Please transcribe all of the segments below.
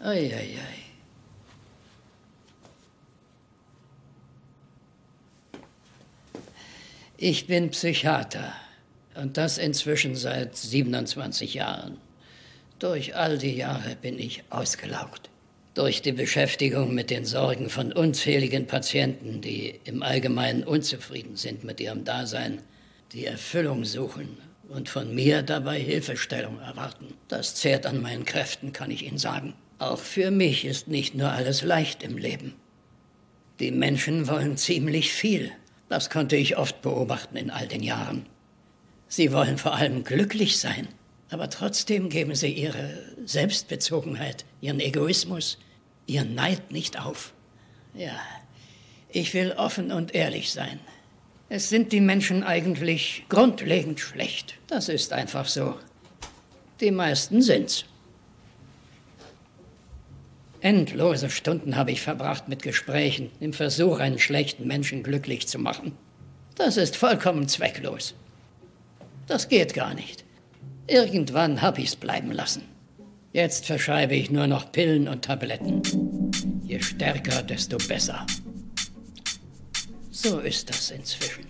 Ei, ei, ei. Ich bin Psychiater und das inzwischen seit 27 Jahren. Durch all die Jahre bin ich ausgelaugt. Durch die Beschäftigung mit den Sorgen von unzähligen Patienten, die im Allgemeinen unzufrieden sind mit ihrem Dasein, die Erfüllung suchen und von mir dabei Hilfestellung erwarten. Das zehrt an meinen Kräften, kann ich Ihnen sagen. Auch für mich ist nicht nur alles leicht im Leben. Die Menschen wollen ziemlich viel. Das konnte ich oft beobachten in all den Jahren. Sie wollen vor allem glücklich sein, aber trotzdem geben sie ihre Selbstbezogenheit, ihren Egoismus, ihren Neid nicht auf. Ja, ich will offen und ehrlich sein. Es sind die Menschen eigentlich grundlegend schlecht. Das ist einfach so. Die meisten sind's. Endlose Stunden habe ich verbracht mit Gesprächen, im Versuch, einen schlechten Menschen glücklich zu machen. Das ist vollkommen zwecklos. Das geht gar nicht. Irgendwann habe ich's bleiben lassen. Jetzt verschreibe ich nur noch Pillen und Tabletten. Je stärker, desto besser. So ist das inzwischen.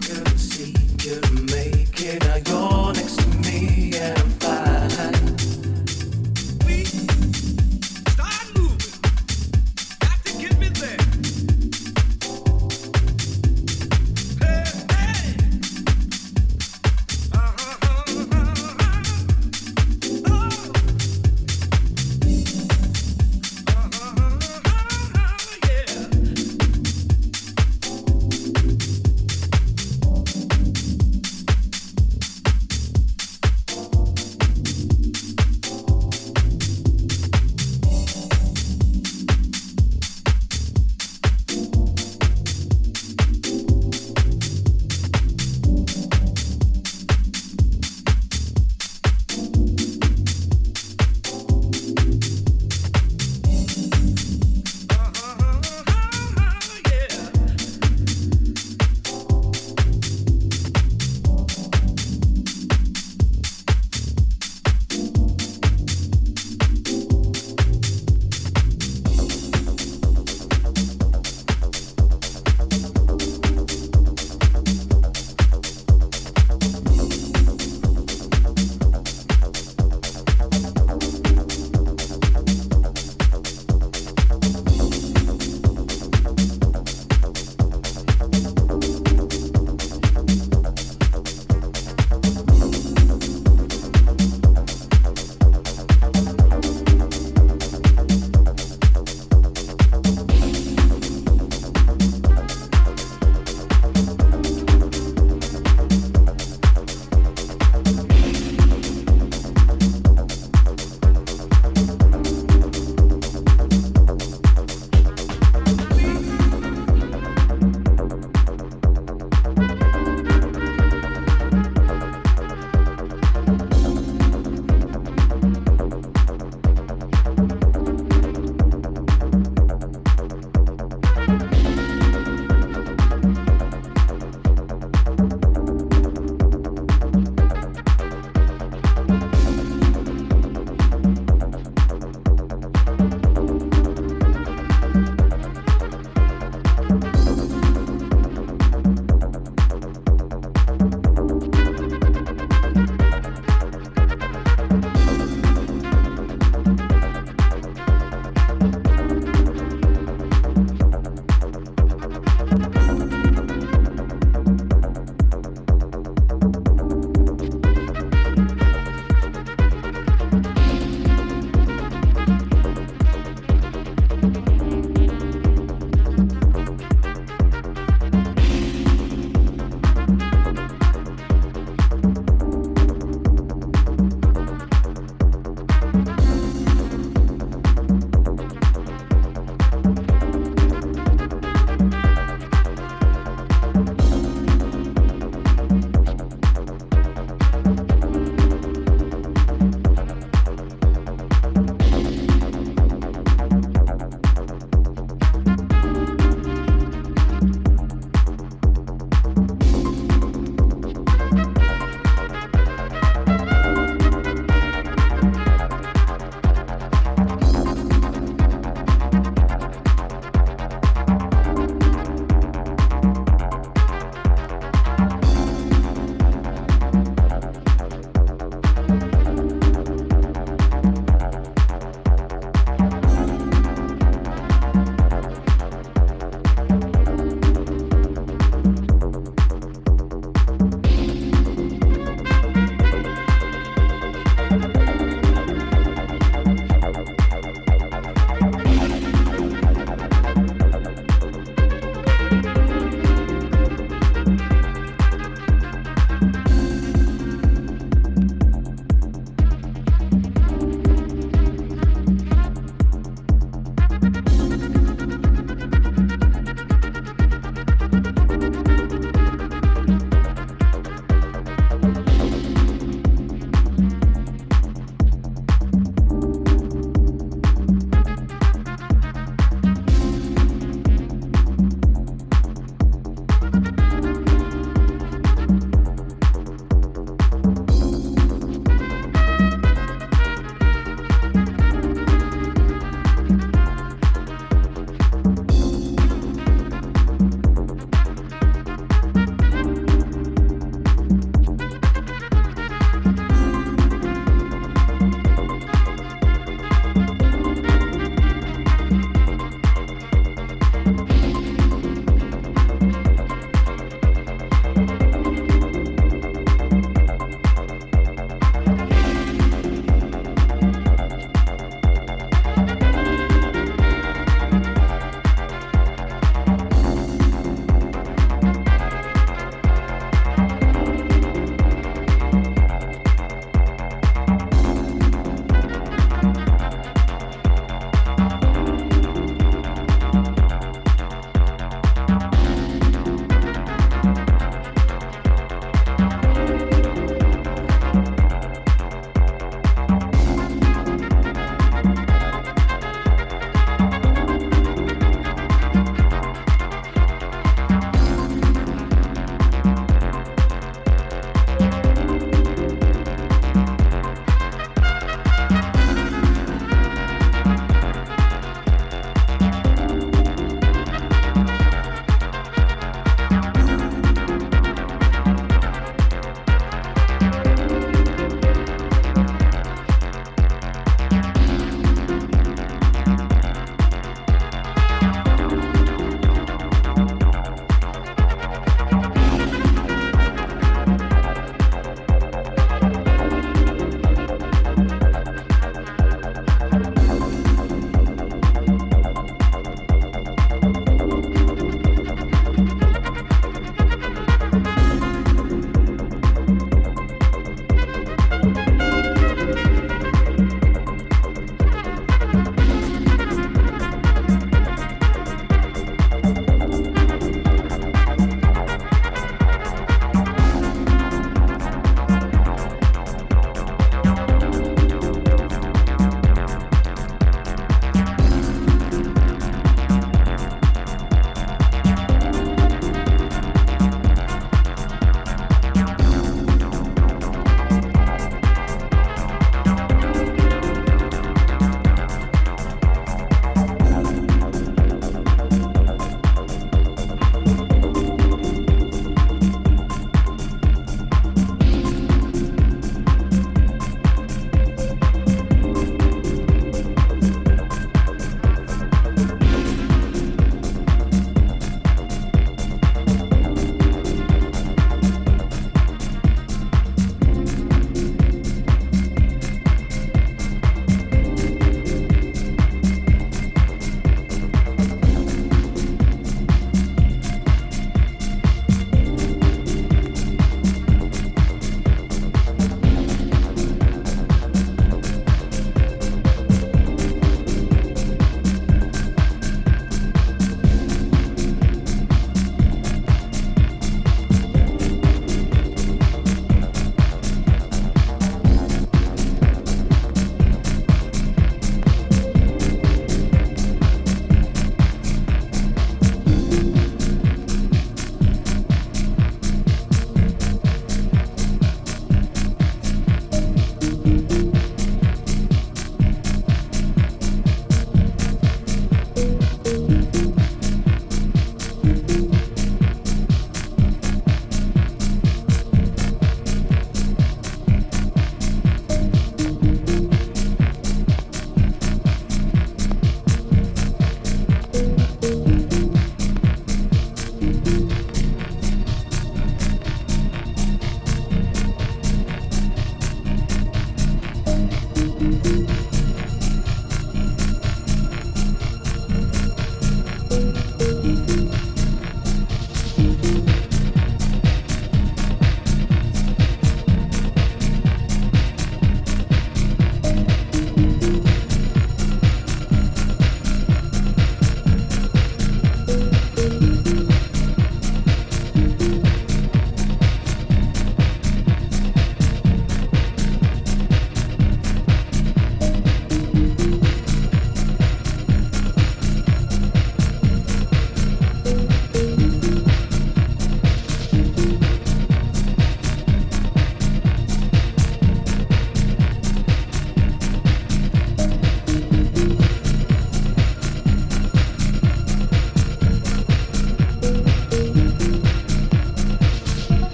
Good.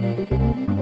Müzik